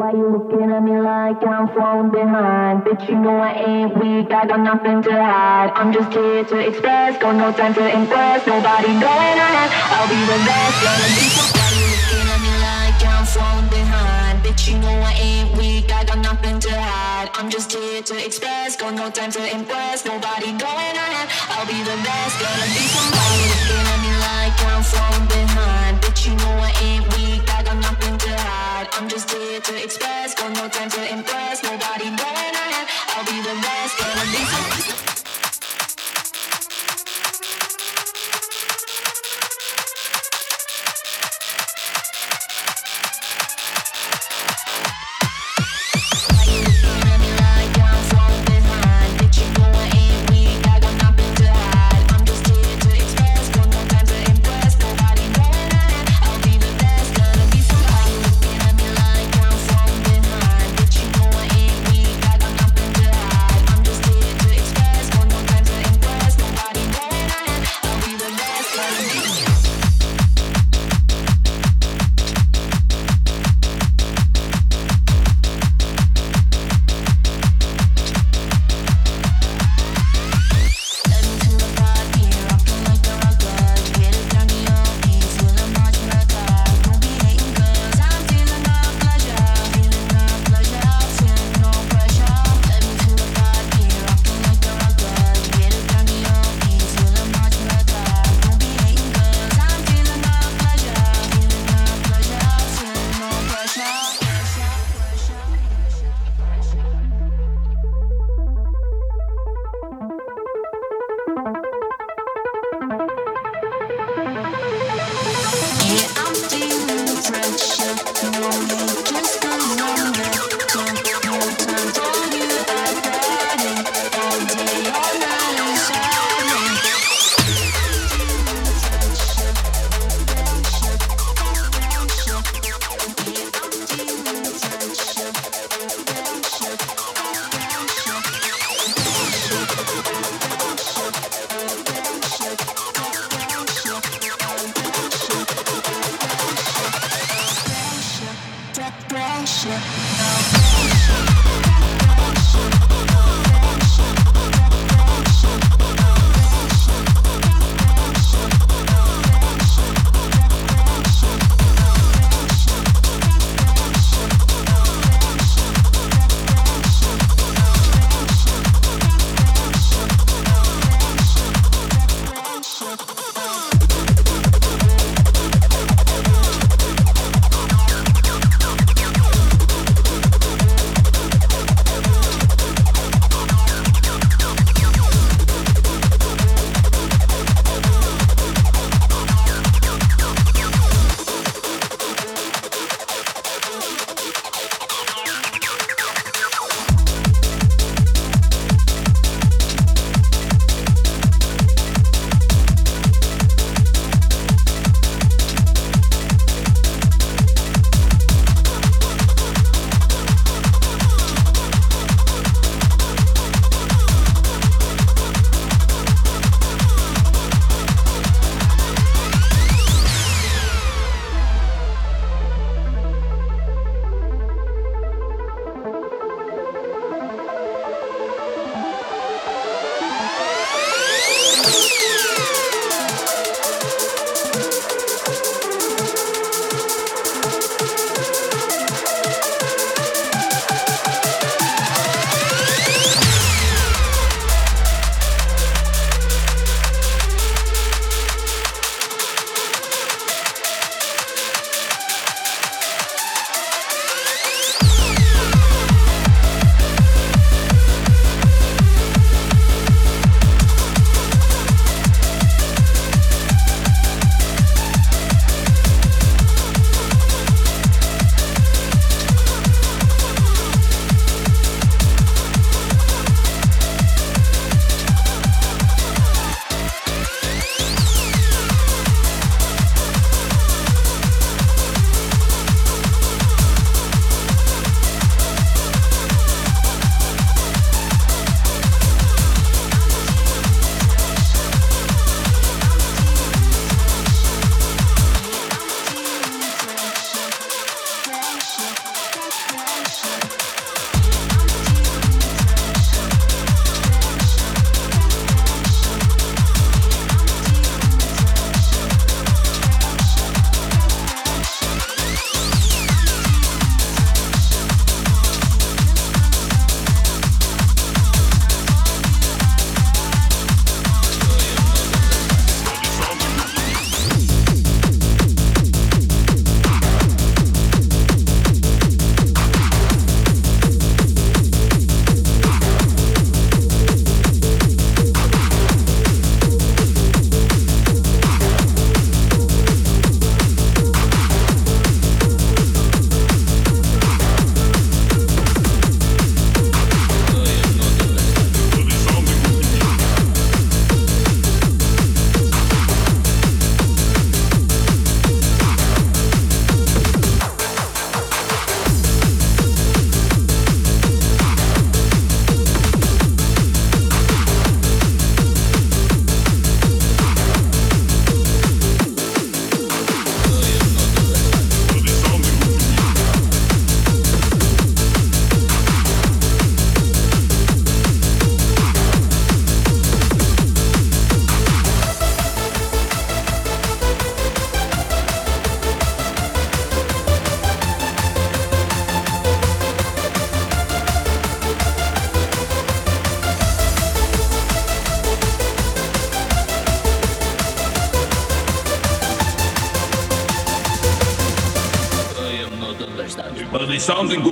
Why you looking at me like I'm falling behind? Bitch, you know I ain't weak, I got nothing to hide. I'm just here to express, got no time to impress. Nobody going ahead, I'll be the best. Gonna be so Why you looking at me like I'm falling behind? Bitch, you know I ain't weak, I got nothing to hide. I'm just here to express, got no time to impress. Nobody going ahead, I'll be the best. Gonna be somebody looking at me like I'm falling behind. Bitch, you know I ain't weak, I got nothing to hide. I'm just here to express, got no time to impress. Nobody going ahead, I'll be the best. Gonna be somebody. Pressure. Sounding good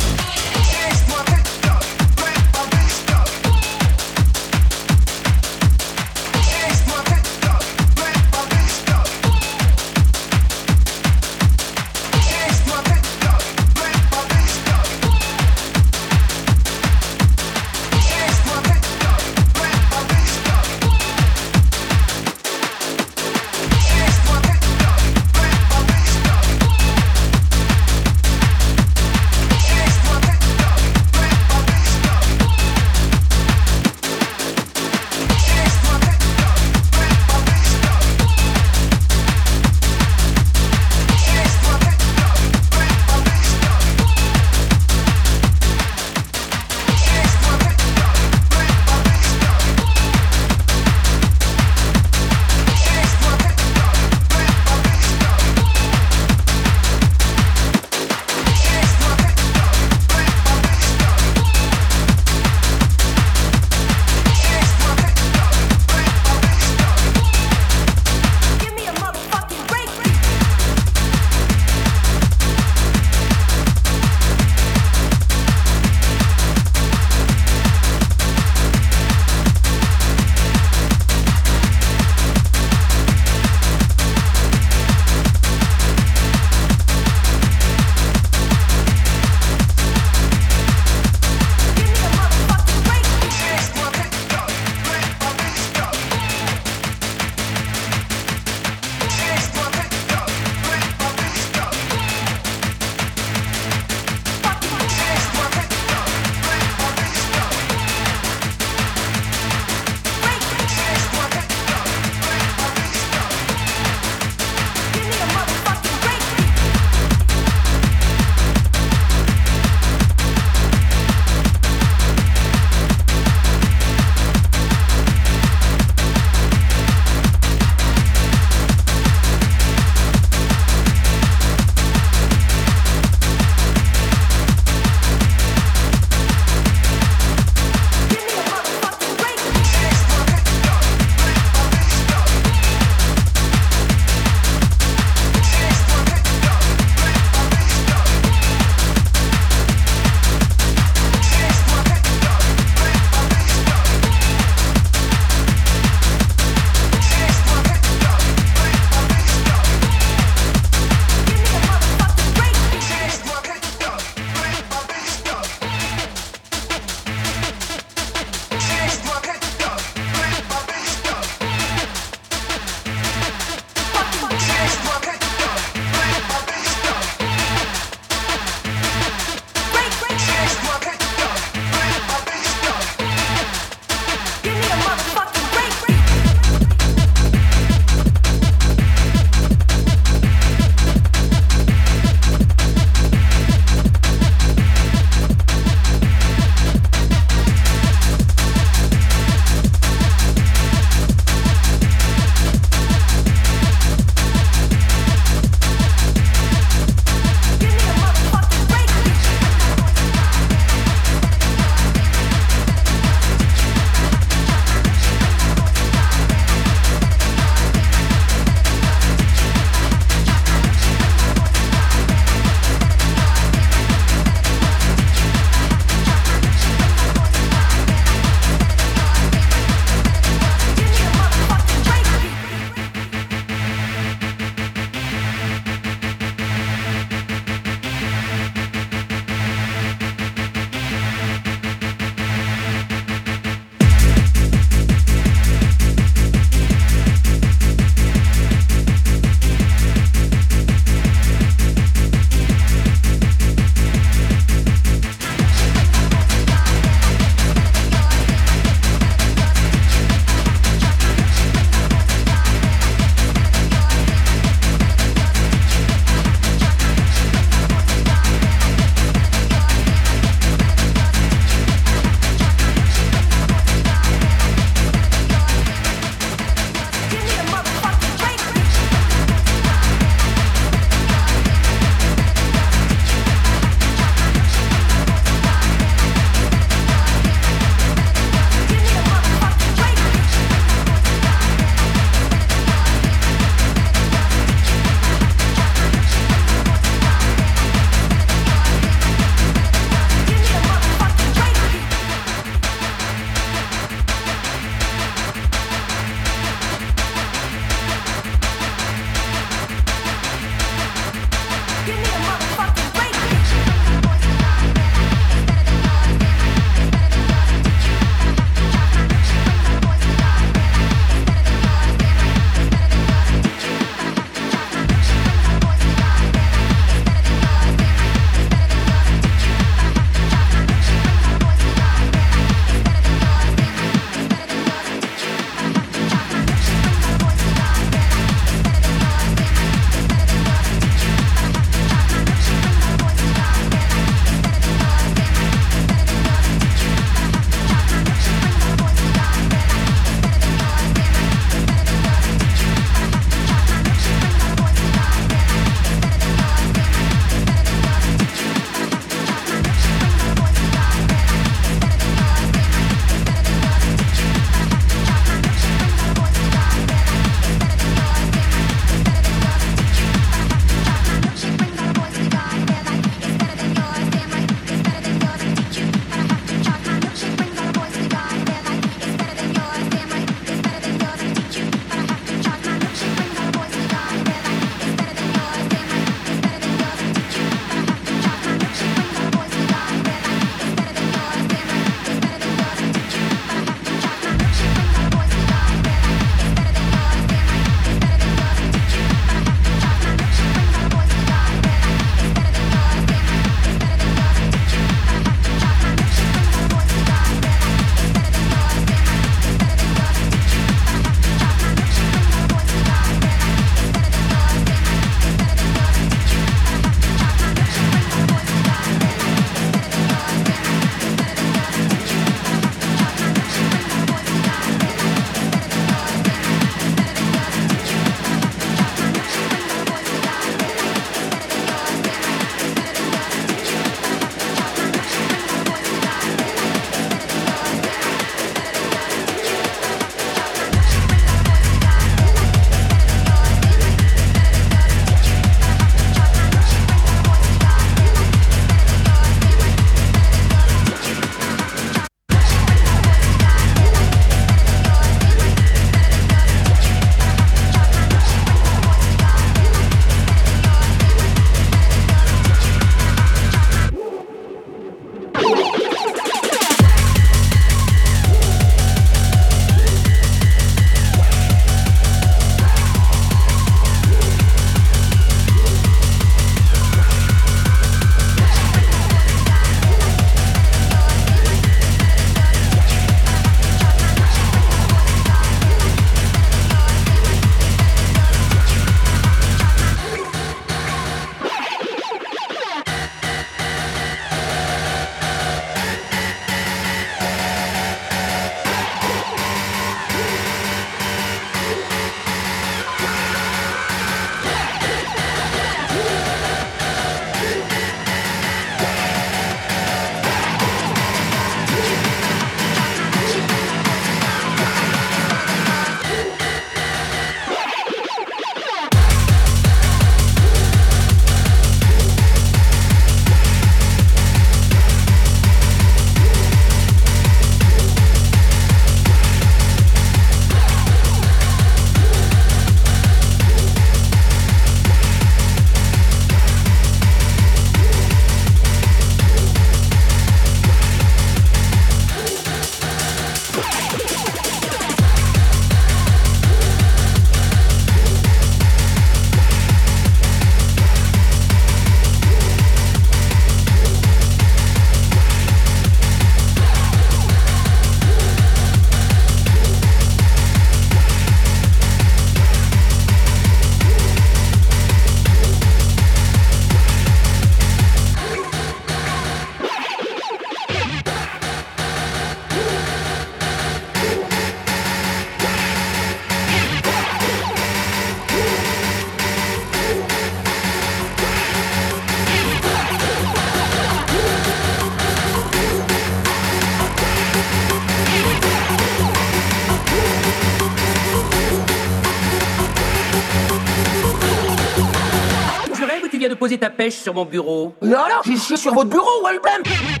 sur mon bureau. Mais alors, je suis sur votre bureau, Wellblem